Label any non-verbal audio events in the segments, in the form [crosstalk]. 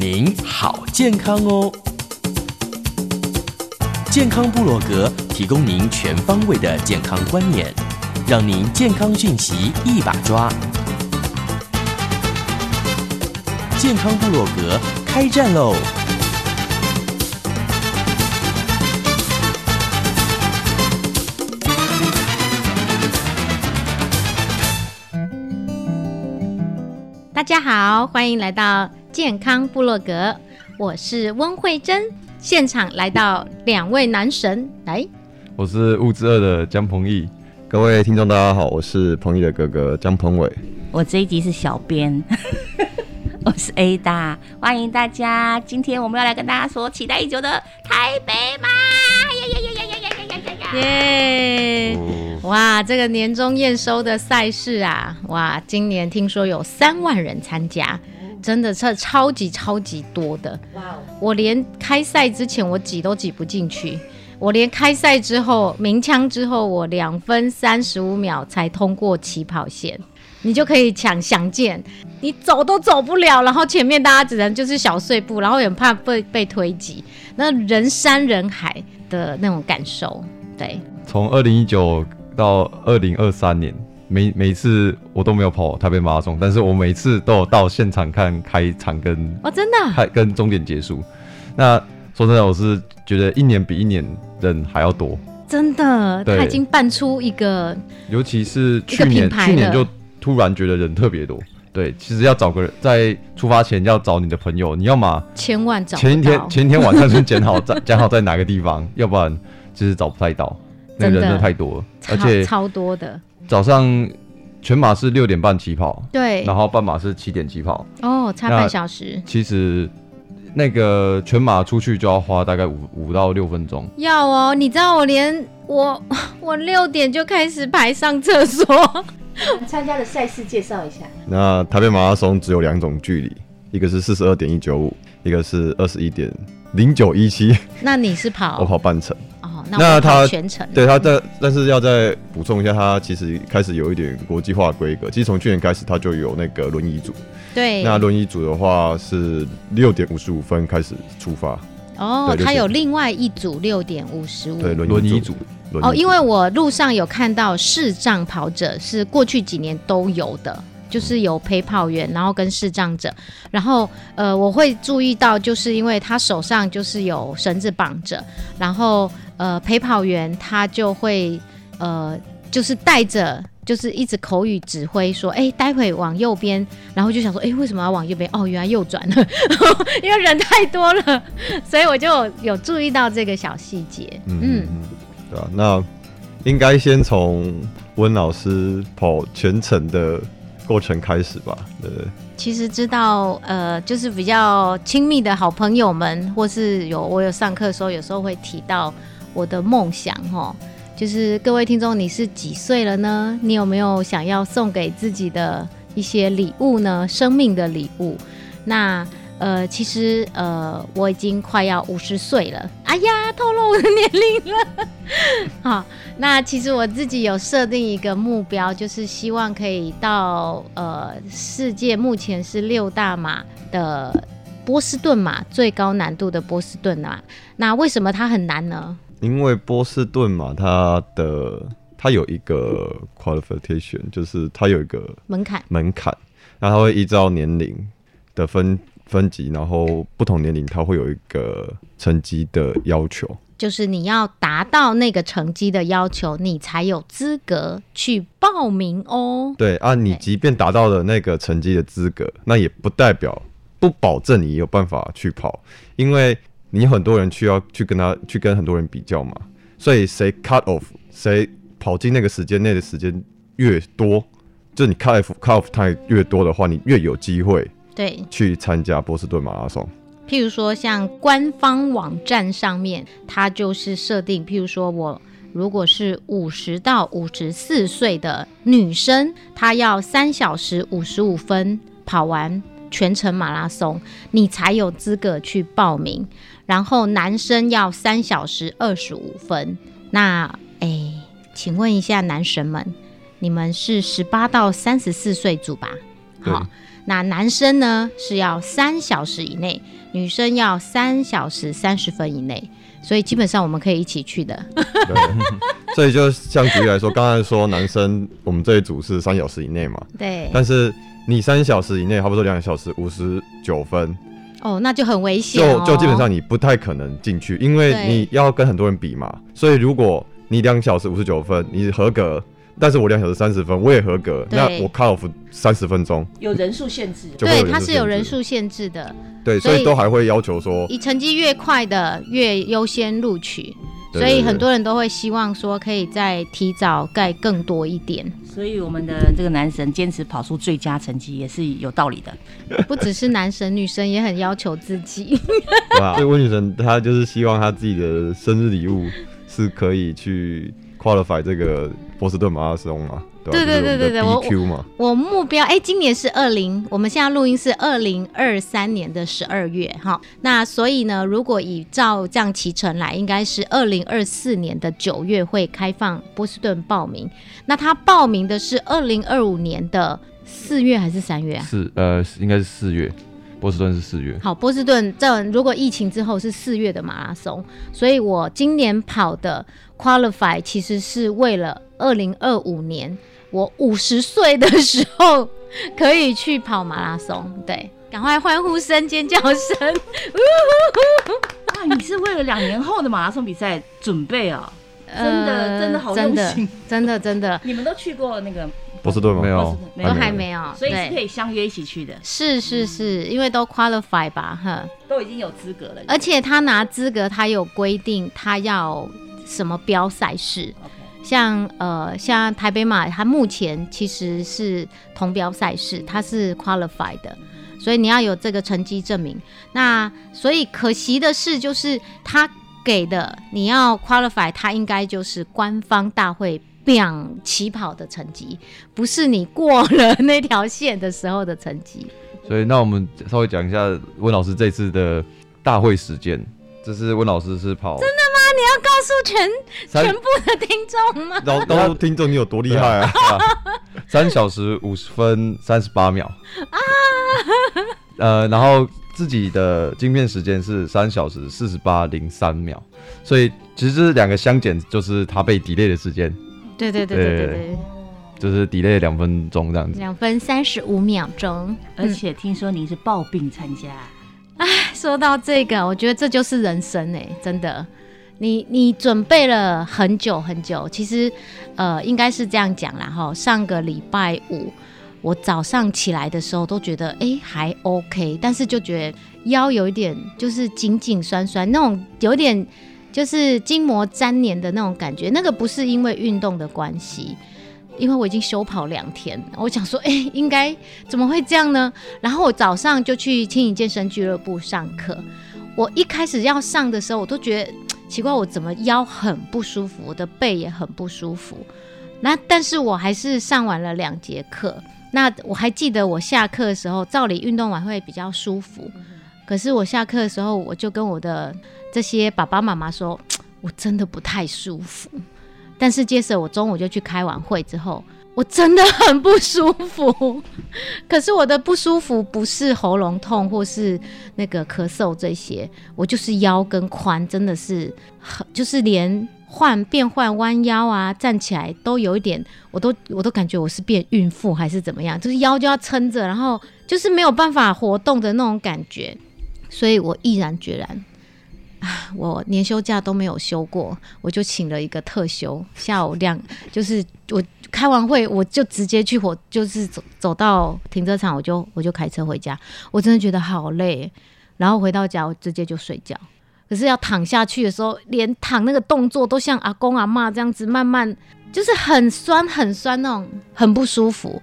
您好，健康哦！健康部落格提供您全方位的健康观念，让您健康讯息一把抓。健康部落格开战喽！大家好，欢迎来到健康部落格，我是温慧珍。现场来到两位男神，来，我是物之二的江鹏毅，各位听众大家好，我是鹏毅的哥哥江鹏伟。我这一集是小编，我是 A 大，欢迎大家。今天我们要来跟大家说期待已久的台北马，呀呀呀呀呀呀呀呀呀！耶、哇，这个年终验收的赛事啊，哇，今年听说有三万人参加，真的是超级超级多的。哇我连开赛之前我挤都挤不进去，我连开赛之后鸣枪之后，我两分三十五秒才通过起跑线。你就可以抢想见，你走都走不了，然后前面大家只能就是小碎步，然后也很怕被被推挤，那人山人海的那种感受，对。从二零一九到二零二三年，每每一次我都没有跑台北马拉松，但是我每次都有到现场看开场跟哦，真的啊、开跟终点结束。那说真的，我是觉得一年比一年人还要多，真的，对。他已经办出一个尤其是去年去年就突然觉得人特别多。对，其实要找个人在出发前要找你的朋友，你要么千万找前一天前一天晚上先讲好在讲 [laughs] 好在哪个地方，要不然就是找不太到，那个人真的太多了，而且超多的，早上全马是六点半起跑，对，然后半马是七点起跑，哦，差半小时。其实那个全马出去就要花大概五五到六分钟，要哦，你知道我连我 [laughs] 我六点就开始排上厕所，[laughs] 参加的赛事介绍一下。那台北马拉松只有两种距离，一个是四十二点一九五，一个是二十一点零九一七，那你是跑？[laughs] 我跑半程。哦，那他全程对他在，但是要再补充一下，他其实开始有一点国际化规格。其实从去年开始，他就有那个轮椅组。对那轮椅组的话是六点五十五分开始出发，哦他有另外一组六点五十五对，轮椅组轮椅组。哦，因为我路上有看到视障跑者是过去几年都有的。就是有陪跑员，然后跟视障者，然后呃，我会注意到，就是因为他手上就是有绳子绑着，然后呃，陪跑员他就会呃，就是带着，就是一直口语指挥说，哎，待会往右边，然后就想说，哎，为什么要往右边？哦，原来右转了，[laughs] 因为人太多了，所以我就有有注意到这个小细节，嗯嗯嗯，对啊，那应该先从温老师跑全程的过程开始吧，对不对？其实知道，呃，就是比较亲密的好朋友们，或是有我有上课的时候，有时候会提到我的梦想，哈，就是各位听众，你是几岁了呢？你有没有想要送给自己的一些礼物呢？生命的礼物？那呃，其实呃，我已经快要五十岁了，哎呀，透露我的年龄了。[laughs] 好，那其实我自己有设定一个目标，就是希望可以到呃世界目前是六大马的波士顿马最高难度的波士顿马。那为什么它很难呢？因为波士顿嘛，它的它有一个 qualification，就是它有一个门槛门槛，那它会依照年龄的分分级，然后不同年龄它会有一个成绩的要求。就是你要达到那个成绩的要求，你才有资格去报名哦。对啊，你即便达到了那个成绩的资格，那也不代表不保证你有办法去跑，因为你很多人需要去跟他去跟很多人比较嘛，所以谁 cut off 谁跑进那个时间内的时间越多，就你 cut off cut off time 越多的话，你越有机会对，去参加波士顿马拉松。譬如说像官方网站上面，它就是设定，譬如说我如果是五十到五十四岁的女生，她要三小时五十五分跑完全程马拉松，你才有资格去报名。然后男生要三小时二十五分。那诶，请问一下男神们，你们是十八到三十四岁组吧？对好，那男生呢是要三小时以内，女生要三小时三十分以内，所以基本上我们可以一起去的。对，[laughs] 所以就像举例来说，刚才说男生我们这一组是三小时以内嘛，对，但是你三小时以内，差不多两小时五十九分，哦，那就很危险、就哦，就基本上你不太可能进去，因为你要跟很多人比嘛。所以如果你两小时五十九分，你合格，但是我两小时三十分，我也合格，那我 cut off 三十分钟有人数限制，对，它是有人数限制的，对，所以所以都还会要求说，你成绩越快的越优先录取，所以很多人都会希望说可以再提早盖更多一点，所以我们的这个男神坚持跑出最佳成绩也是有道理的。不只是男神，女生也很要求自己。所以温女神她就是希望她自己的生日礼物是可以去 qualify 这个波士顿马拉松嘛，对吧？对对对对对我 BQ 嘛，我目标哎，今年是二零，我们现在录音是二零二三年的十二月哈。那所以呢，如果以照这样骑程来，应该是二零二四年的九月会开放波士顿报名。那他报名的是二零二五年的四月还是三月啊？四呃应该是四月，波士顿是四月，好，波士顿这如果疫情之后是四月的马拉松，所以我今年跑的 qualify 其实是为了二零二五年我五十岁的时候可以去跑马拉松。对，赶快欢呼声、尖叫声！啊，你是为了两年后的马拉松比赛准备啊？真的呃真的好真的用心，真的真的 [laughs] 你们都去过那个，波士顿吗？没有都还没有，所以是可，以相约一起去的，是是是，因为都 qualify 吧，哈。都已经有资格了。而且他拿资格，他有规定他要什么标赛事，OK，像呃像台北马，它目前其实是同标赛事，它是 qualify 的，所以你要有这个成绩证明。那所以可惜的是，就是他给的你要 qualify，它应该就是官方大会。表起跑的成绩，不是你过了那条线的时候的成绩。所以那我们稍微讲一下温老师这次的大会时间，这是温老师是跑真的你要告诉全全部的听众吗？然后告诉听众你有多厉害 [laughs] 啊！三小时五十分三十八秒啊，[laughs] 呃，然后自己的镜片时间是三小时四十八零三秒，所以其实这两个相减就是他被 delay 的时间，对对对对对对对，就是 delay 两分钟这样子。两分三十五秒钟。而且听说您是抱病参加，说到这个，我觉得这就是人生哎、真的。你你准备了很久很久，其实呃应该是这样讲啦哈。上个礼拜五我早上起来的时候都觉得哎、还 OK，但是就觉得腰有一点就是紧紧酸酸，那种有点就是筋膜粘连的那种感觉。那个不是因为运动的关系，因为我已经休跑两天，我想说，哎、应该怎么会这样呢？然后我早上就去轻盈健身俱乐部上课。我一开始要上的时候，我都觉得奇怪，我怎么腰很不舒服，我的背也很不舒服。那但是我还是上完了两节课。那我还记得我下课的时候，照理运动完会比较舒服，可是我下课的时候，我就跟我的这些爸爸妈妈说，[tsk] 我真的不太舒服。但是接着我中午就去开完会之后，我真的很不舒服。[laughs] 可是我的不舒服不是喉咙痛或是那个咳嗽这些，我就是腰跟髋真的是很，就是连换变换弯腰啊，站起来都有一点，我都我都感觉我是变孕妇还是怎么样，就是腰就要撑着，然后就是没有办法活动的那种感觉，所以我毅然决然。啊，[laughs] 我年休假都没有休过，我就请了一个特休，下午两就是我开完会，我就直接去火，就是走走到停车场，我就我就开车回家。我真的觉得好累，然后回到家我直接就睡觉。可是要躺下去的时候，连躺那个动作都像阿公阿妈这样子，慢慢就是很酸很酸那种，很不舒服。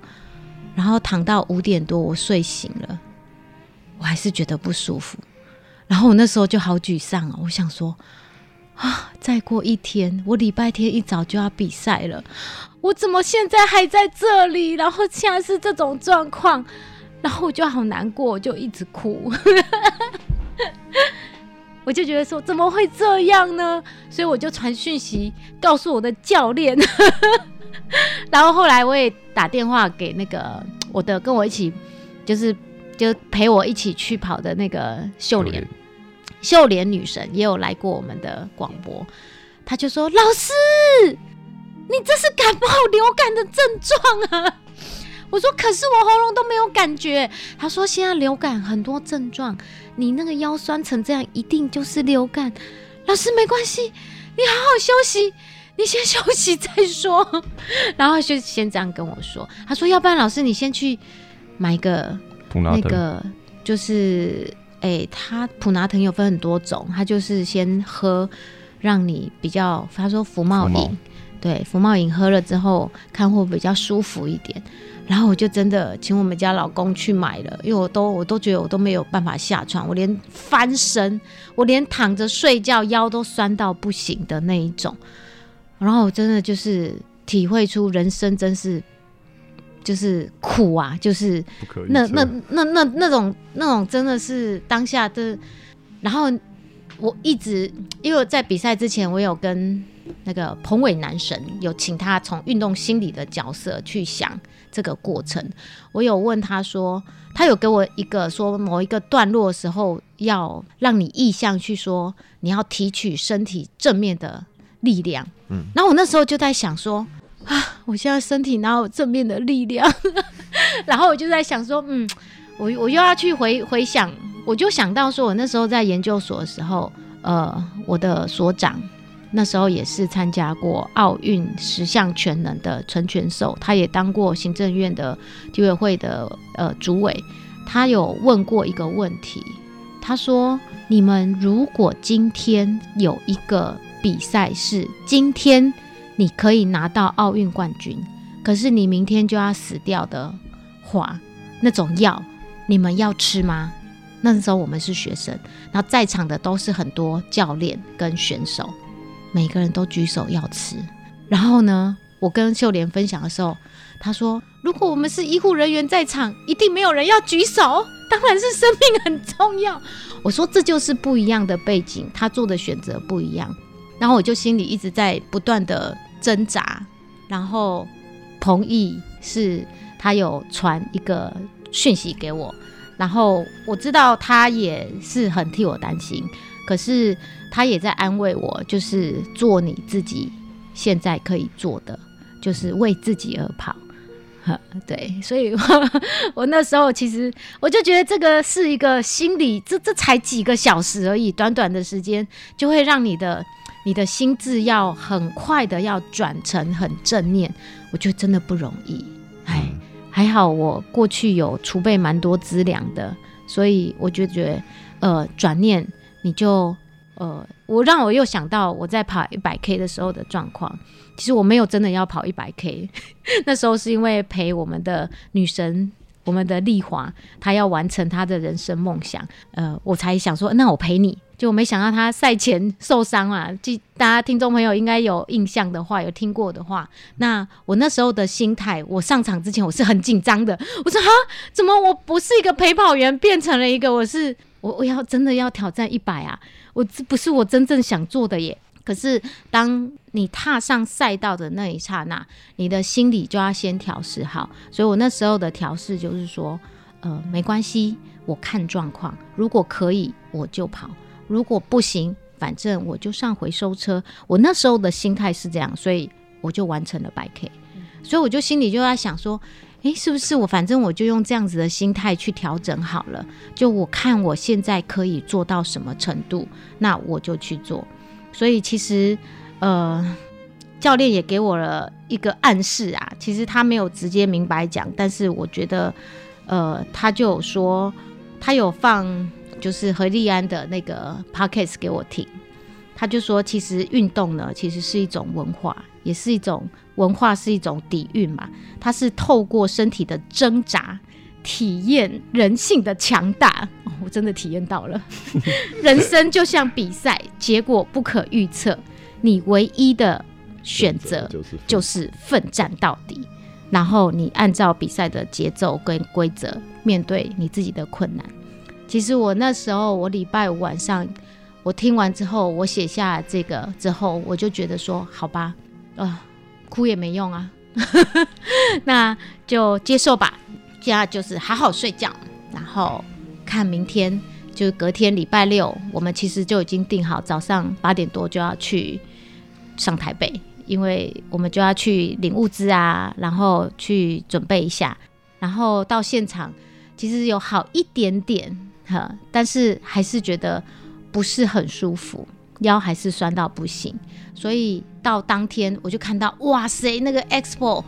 然后躺到五点多，我睡醒了，我还是觉得不舒服。然后我那时候就好沮丧啊，我想说啊，再过一天，我礼拜天一早就要比赛了，我怎么现在还在这里？然后现在是这种状况，然后我就好难过，我就一直哭，[laughs] 我就觉得说怎么会这样呢？所以我就传讯息告诉我的教练，[laughs] 然后后来我也打电话给那个我的跟我一起就是。就陪我一起去跑的那个秀莲，秀莲女神也有来过我们的广播，她就说：“老师，你这是感冒流感的症状啊！” [laughs] 我说：“可是我喉咙都没有感觉。”她说：“现在流感很多症状，你那个腰酸成这样，一定就是流感。”老师没关系，你好好休息，你先休息再说。[laughs] 然后就先这样跟我说，他说：“要不然老师你先去买个。”那个就是，哎，他普拿藤有分很多种，他就是先喝，让你比较，他说福茂饮，对，福茂饮喝了之后，看会比较舒服一点。然后我就真的请我们家老公去买了，因为我都我都觉得我都没有办法下床，我连翻身，我连躺着睡觉腰都酸到不行的那一种。然后我真的就是体会出人生真是。就是苦啊，就是那那那那那种那种真的是当下的。然后我一直因为在比赛之前，我有跟那个彭伟男神有请他从运动心理的角色去想这个过程。我有问他说，他有给我一个说某一个段落的时候，要让你意向去说，你要提取身体正面的力量。嗯，然后我那时候就在想说。啊！我现在身体哪有正面的力量？[laughs] 然后我就在想说，嗯，我我又要去回回想，我就想到说，我那时候在研究所的时候，呃，我的所长那时候也是参加过奥运十项全能的陈全寿，他也当过行政院的体委会的呃主委，他有问过一个问题，他说：你们如果今天有一个比赛是今天。你可以拿到奥运冠军，可是你明天就要死掉的话，那种药你们要吃吗？那时候我们是学生，然后在场的都是很多教练跟选手，每个人都举手要吃。然后呢，我跟秀莲分享的时候，她说：“如果我们是医护人员在场，一定没有人要举手。当然是生命很重要。”我说：“这就是不一样的背景，他做的选择不一样。”然后我就心里一直在不断的。挣扎，然后彭毅是他有传一个讯息给我，然后我知道他也是很替我担心，可是他也在安慰我，就是做你自己现在可以做的，就是为自己而跑。[laughs] 对，所以我那时候其实我就觉得这个是一个心理，这这才几个小时而已，短短的时间就会让你的。你的心智要很快的要转成很正面，我觉得真的不容易。哎，还好我过去有储备蛮多资粮的，所以我就觉得，呃，转念你就，呃，我让我又想到我在跑一百 K 的时候的状况。其实我没有真的要跑一百 K，[laughs] 那时候是因为陪我们的女神。我们的丽华，她要完成她的人生梦想，呃，我才想说，那我陪你。就没想到他赛前受伤啊，记大家听众朋友应该有印象的话，有听过的话，那我那时候的心态，我上场之前我是很紧张的。我说啊，怎么我不是一个陪跑员，变成了一个我是我我要真的要挑战一百啊？我这不是我真正想做的耶。可是，当你踏上赛道的那一刹那，你的心理就要先调试好。所以我那时候的调试就是说，呃，没关系，我看状况，如果可以我就跑，如果不行反正我就上回收车。我那时候的心态是这样，所以我就完成了百 K。所以我就心里就在想说，诶，是不是我反正我就用这样子的心态去调整好了？就我看我现在可以做到什么程度，那我就去做。所以其实，呃，教练也给我了一个暗示啊。其实他没有直接明白讲，但是我觉得，呃，他就有说，他有放就是何立安的那个 podcast 给我听。他就说，其实运动呢，其实是一种文化，也是一种文化，是一种底蕴嘛。它是透过身体的挣扎，体验人性的强大。哦，我真的体验到了。[laughs] 人生就像比赛，结果不可预测，你唯一的选择就是就是奋战到底。然后你按照比赛的节奏跟规则，面对你自己的困难。其实我那时候，我礼拜五晚上。我听完之后，我写下这个之后，我就觉得说，好吧，呃，哭也没用啊，[laughs] 那就接受吧。现在就是好好睡觉，然后看明天，就是隔天礼拜六，我们其实就已经定好，早上八点多就要去上台北，因为我们就要去领物资啊，然后去准备一下，然后到现场，其实有好一点点哈，但是还是觉得。不是很舒服，腰还是酸到不行，所以到当天我就看到，哇塞，那个 expo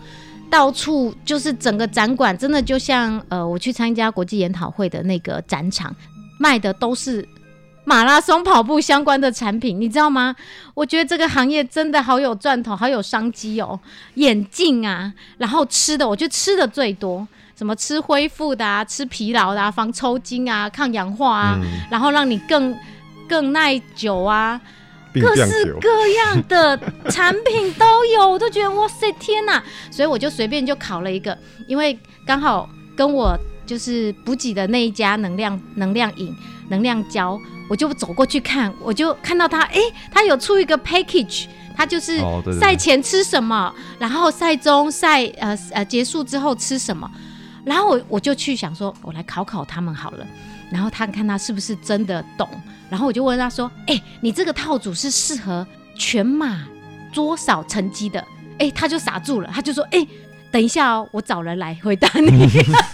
到处就是整个展馆，真的就像呃我去参加国际研讨会的那个展场，卖的都是马拉松跑步相关的产品，你知道吗？我觉得这个行业真的好有赚头，好有商机哦。眼镜啊，然后吃的，我觉得吃的最多，什么吃恢复的啊，吃疲劳的啊，防抽筋啊，抗氧化啊，然后让你更。更耐久啊，各式各样的产品都有，我都觉得哇塞天哪！所以我就随便就考了一个，因为刚好跟我就是补给的那一家能量能量饮能量胶，我就走过去看，我就看到他，哎，他有出一个 package，他就是赛前吃什么，然后赛中赛呃呃结束之后吃什么，然后我我就去想说，我来考考他们好了，然后他看他是不是真的懂。然后我就问他说：“哎，你这个套组是适合全马多少成绩的？”哎，他就傻住了，他就说：“哎。”等一下哦，我找人来回答你。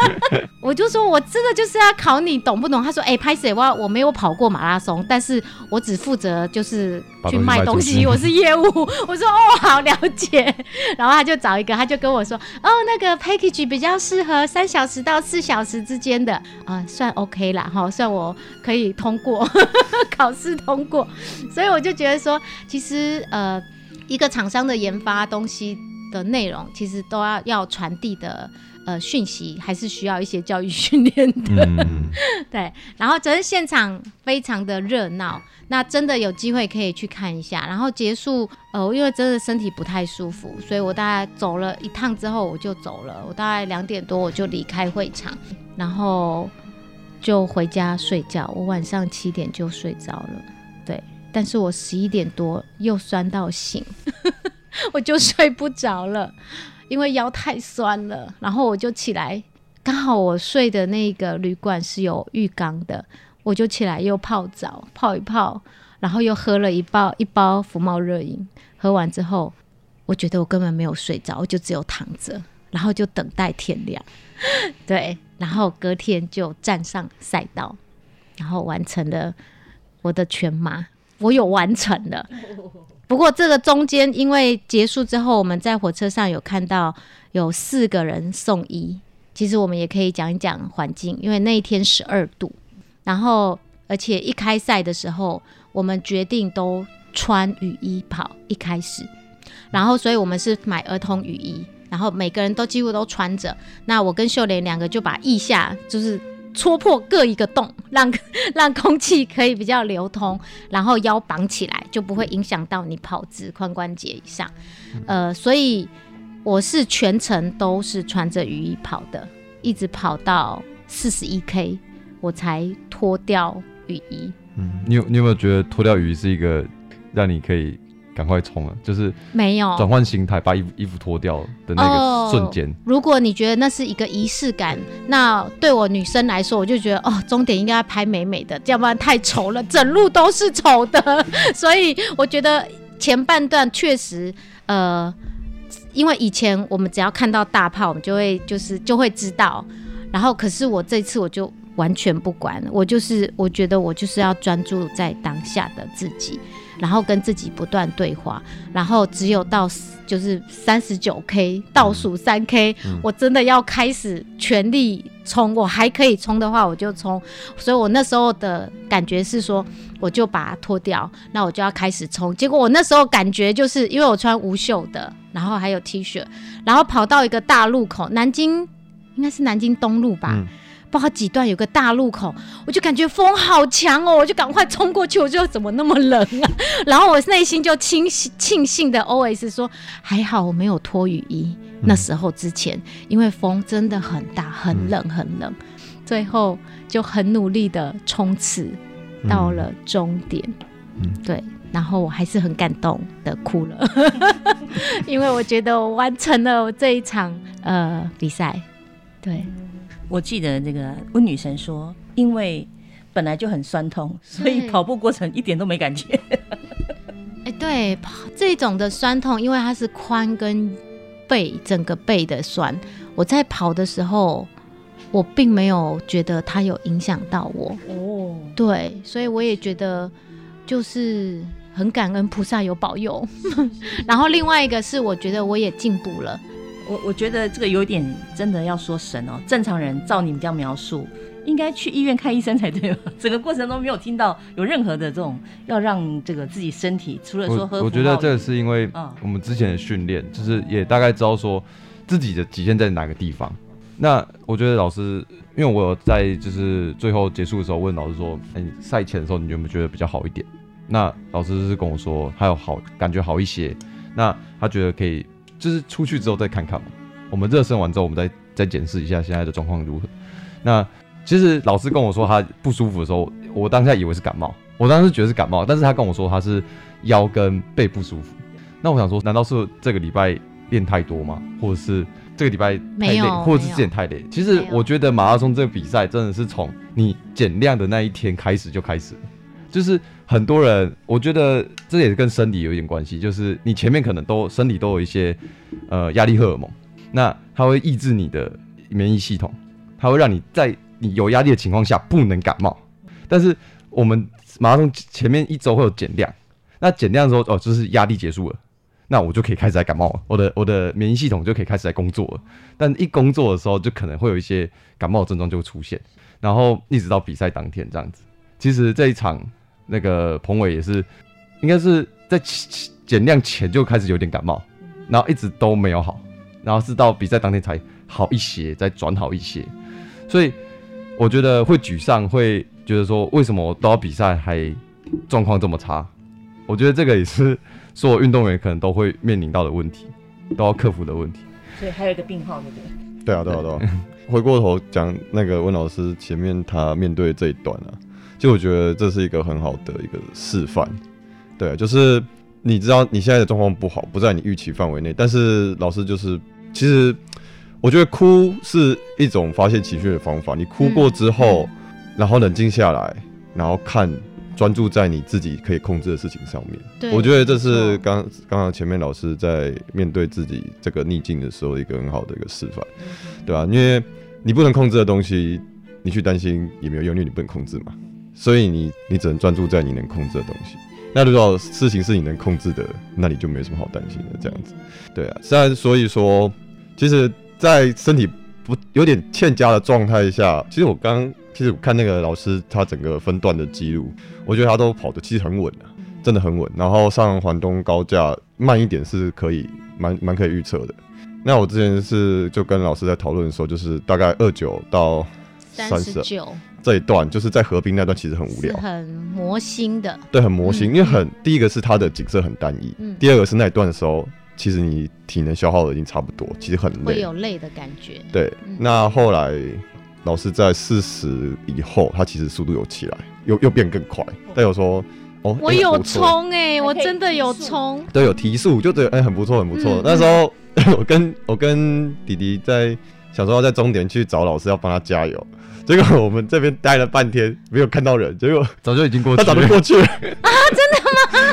[laughs] 我就说，我真的就是要考你懂不懂？他说，哎，拍谁？我我没有跑过马拉松，但是我只负责就是去卖东西，[laughs] 我是业务。我说，哦，好了解。[laughs] 然后他就找一个，他就跟我说，哦，那个 package 比较适合三小时到四小时之间的，啊，算 OK 啦，哈，算我可以通过考试通过。所以我就觉得说，其实呃，一个厂商的研发东西。的内容其实都要要传递的呃讯息，还是需要一些教育训练的。[laughs] 对，然后只是现场非常的热闹，那真的有机会可以去看一下。然后结束，呃，因为真的身体不太舒服，所以我大概走了一趟之后我就走了。我大概两点多我就离开会场，然后就回家睡觉。我晚上七点就睡着了，对，但是我十一点多又酸到醒。[laughs] 我就睡不着了，因为腰太酸了。然后我就起来，刚好我睡的那个旅馆是有浴缸的，我就起来又泡澡，泡一泡，然后又喝了一包一包福茂热饮。喝完之后，我觉得我根本没有睡着，我就只有躺着，然后就等待天亮。[laughs] 对，然后隔天就站上赛道，然后完成了我的全马，我有完成了。不过这个中间，因为结束之后，我们在火车上有看到有四个人送医。其实我们也可以讲一讲环境，因为那一天十二度，然后而且一开赛的时候，我们决定都穿雨衣跑。一开始，然后所以我们是买儿童雨衣，然后每个人都几乎都穿着。那我跟秀莲两个就把腋下就是。戳破各一个洞，让 [laughs] 让空气可以比较流通，然后腰绑起来，就不会影响到你跑姿髋关节以上。呃，所以我是全程都是穿着雨衣跑的，一直跑到四十一 K，我才脱掉雨衣。嗯，你有你有没有觉得脱掉雨衣是一个让你可以赶快冲了，就是没有转换心态，把衣服衣服脱掉的那个瞬间。如果你觉得那是一个仪式感，那对我女生来说，我就觉得哦，终点应该拍美美的，要不然太丑了，整路都是丑的。[laughs] 所以我觉得前半段确实，呃，因为以前我们只要看到大炮，我们就会就是就会知道。然后，可是我这次我就完全不管，我就是我觉得我就是要专注在当下的自己。然后跟自己不断对话，然后只有到就是三十九 K 倒数三 K，我真的要开始全力冲，我还可以冲的话我就冲，所以我那时候的感觉是说，我就把它脱掉，那我就要开始冲。结果我那时候感觉就是因为我穿无袖的，然后还有 T 恤，然后跑到一个大路口，南京应该是南京东路吧。不知道几段有个大路口，我就感觉风好强哦，我就赶快冲过去，我就怎么那么冷啊？[laughs] 然后我内心就庆幸庆幸的 OS 说，还好我没有脱雨衣。那时候之前，因为风真的很大，很冷，很冷。最后就很努力的冲刺到了终点，嗯，对。然后我还是很感动的哭了，[laughs] 因为我觉得我完成了我这一场呃比赛，对。我记得那个温女神说，因为本来就很酸痛，所以跑步过程一点都没感觉。哎，对，这种的酸痛，因为它是髋跟背整个背的酸，我在跑的时候，我并没有觉得它有影响到我。哦，对，所以我也觉得就是很感恩菩萨有保佑。[laughs] 然后另外一个是，我觉得我也进步了。我我觉得这个有点真的要说神哦，正常人照你们这样描述，应该去医院看医生才对吧？[laughs] 整个过程中没有听到有任何的这种要让这个自己身体除了说喝，我觉得这个是因为我们之前的训练，就是也大概知道说自己的极限在哪个地方。那我觉得老师，因为我有在就是最后结束的时候问老师说，哎，赛前的时候你有没有觉得比较好一点？那老师是跟我说还有好感觉好一些，那他觉得可以。就是出去之后再看看嘛，我们热身完之后，我们再再检视一下现在的状况如何。那其实老师跟我说他不舒服的时候，我当下以为是感冒，我当时觉得是感冒，但是他跟我说他是腰跟背不舒服。那我想说，难道是这个礼拜练太多吗？或者是这个礼拜太累，或者是之前太累？其实我觉得马拉松这个比赛真的是从你减量的那一天开始就开始，就是。很多人，我觉得这也是跟生理有一点关系，就是你前面可能都身体都有一些呃压力荷尔蒙，那它会抑制你的免疫系统，它会让你在你有压力的情况下不能感冒。但是我们马拉松前面一周会有减量，那减量的时候哦，就是压力结束了，那我就可以开始来感冒了，我的我的免疫系统就可以开始来工作了。但一工作的时候，就可能会有一些感冒症状就会出现，然后一直到比赛当天这样子。其实这一场。那个彭伟也是，应该是在减量前就开始有点感冒，然后一直都没有好，然后是到比赛当天才好一些，再转好一些。所以我觉得会沮丧，会觉得说为什么都要比赛还状况这么差？我觉得这个也是所有运动员可能都会面临到的问题，都要克服的问题。所以还有一个病号，对不对？对啊，对啊，对啊。回过头讲那个温老师前面他面对这一段啊。就我觉得这是一个很好的一个示范，对，就是你知道你现在的状况不好，不在你预期范围内，但是老师就是，其实我觉得哭是一种发泄情绪的方法。你哭过之后，然后冷静下来，然后看，专注在你自己可以控制的事情上面。我觉得这是刚刚刚前面老师在面对自己这个逆境的时候一个很好的一个示范，对吧？因为你不能控制的东西，你去担心也没有用，因为你不能控制嘛。所以你你只能专注在你能控制的东西。那如果事情是你能控制的，那你就没什么好担心的。这样子，对啊。虽然所以说，其实，在身体不有点欠佳的状态下，其实我刚其实我看那个老师他整个分段的记录，我觉得他都跑的其实很稳的，真的很稳。然后上环东高架慢一点是可以蛮蛮可以预测的。那我之前是就跟老师在讨论的时候，就是大概二九到三十九。这一段就是在河滨那段，其实很无聊，很魔心的。对，很魔心，因为很第一个是它的景色很单一，第二个是那一段的时候，其实你体能消耗的已经差不多，其实很累，会有累的感觉。对，那后来老师在四十以后，他其实速度有起来，又又变更快。但有说，哦，我有冲哎、我真的有冲。对，有提速，就觉得哎、很不错，很不错。嗯那时候 [laughs] 我跟我跟弟弟在想说要在终点去找老师要帮他加油，结果我们这边待了半天没有看到人，结果早就已经过去了，他早就过去了。[laughs]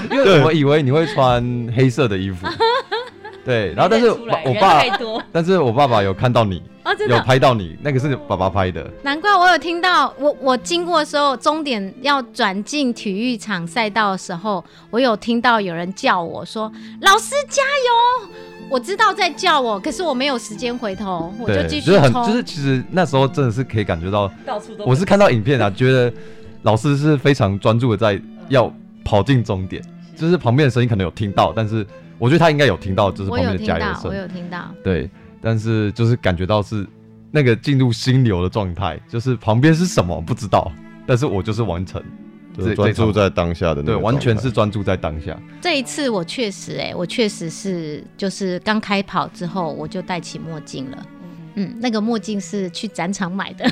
[laughs] 因为我以为你会穿黑色的衣服，[laughs] 对，然后但是我爸但是我爸爸有看到你，哦，真有，拍到你，那个是爸爸拍的，难怪我有听到，我我经过的时候，终点要转进体育场赛道的时候，我有听到有人叫我说：“老师加油！”我知道在叫我，可是我没有时间回头，我就，继续就是很，冲。就是其实那时候真的是可以感觉到，到处都我是看到影片啊，觉得老师是非常专注的在要跑进终点，就是旁边的声音可能有听到，但是我觉得他应该有听到，就是旁边的有听到，加油声我，有听到。对，但是就是感觉到是那个进入心流的状态，就是旁边是什么不知道，但是我就是完成，专注在当下的那对，完全是专注在当下。这一次我确实、哎，我确实是就是刚开跑之后我就戴起墨镜了。嗯，那个墨镜是去展场买的。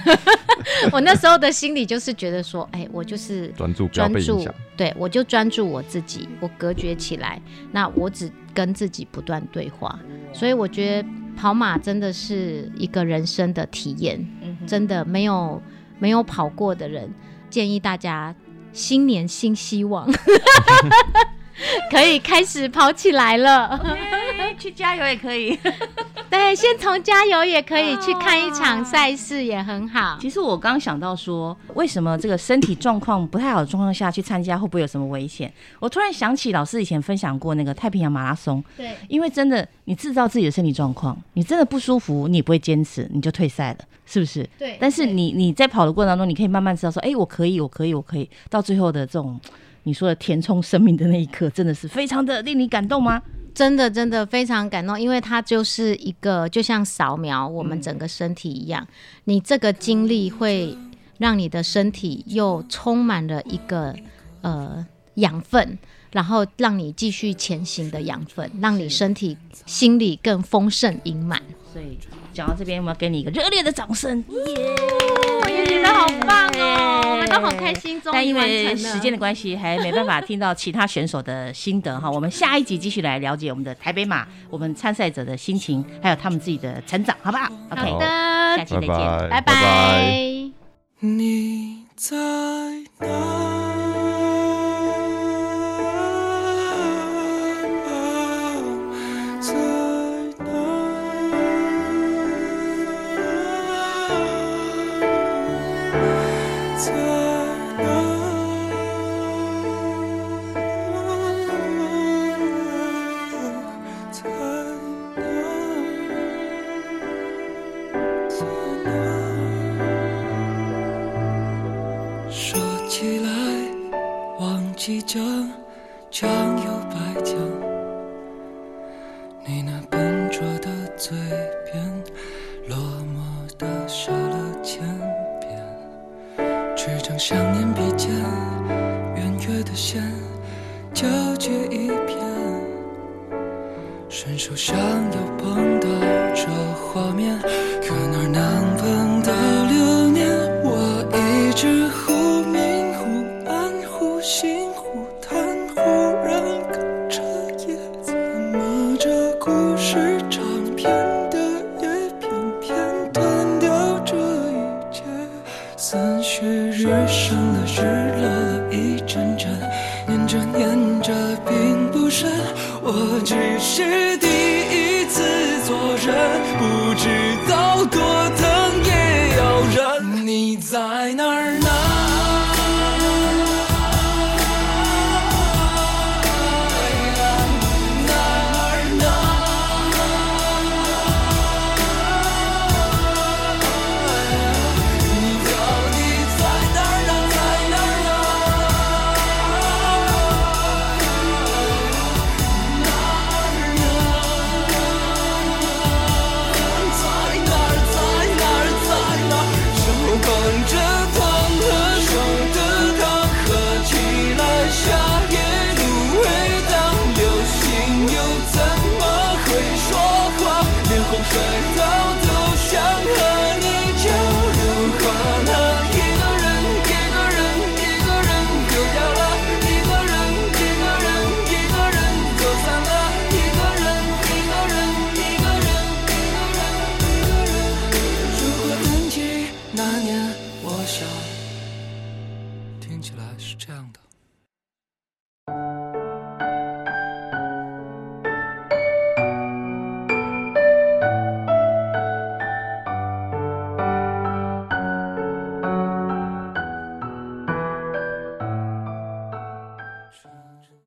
[laughs] 我那时候的心里就是觉得说，哎、我就是专注专注对我就专注我自己，我隔绝起来，那我只跟自己不断对话。所以我觉得跑马真的是一个人生的体验，真的没有没有跑过的人，建议大家新年新希望，[laughs] [laughs] 可以开始跑起来了。哎去加油也可以。[laughs] 对，先从加油也可以去看一场赛事，也很好。其实我刚想到说，为什么这个身体状况不太好的状况下去参加，会不会有什么危险？我突然想起老师以前分享过那个太平洋马拉松，对，因为真的你制造自己的身体状况，你真的不舒服，你也不会坚持，你就退赛了，是不是？对但是你你在跑的过程当中，你可以慢慢知道说，哎、我可以，我可以，我可以，到最后的这种你说的填充生命的那一刻，真的是非常的令你感动吗？真的真的非常感动，因为它就是一个就像扫描我们整个身体一样，你这个经历会让你的身体又充满了一个呃养分，然后让你继续前行的养分，让你身体心理更丰盛盈满。所以讲到这边，我们要给你一个热烈的掌声，耶！我也觉得好棒哦，我们都好开心，终但因于完成了。为时间的关系，还没办法听到其他选手的心得哈。我们下一集继续来了解我们的台北马，我们参赛者的心情，还有他们自己的成长，好不好？OK，好的，下期再见。拜拜拜拜。你在哪？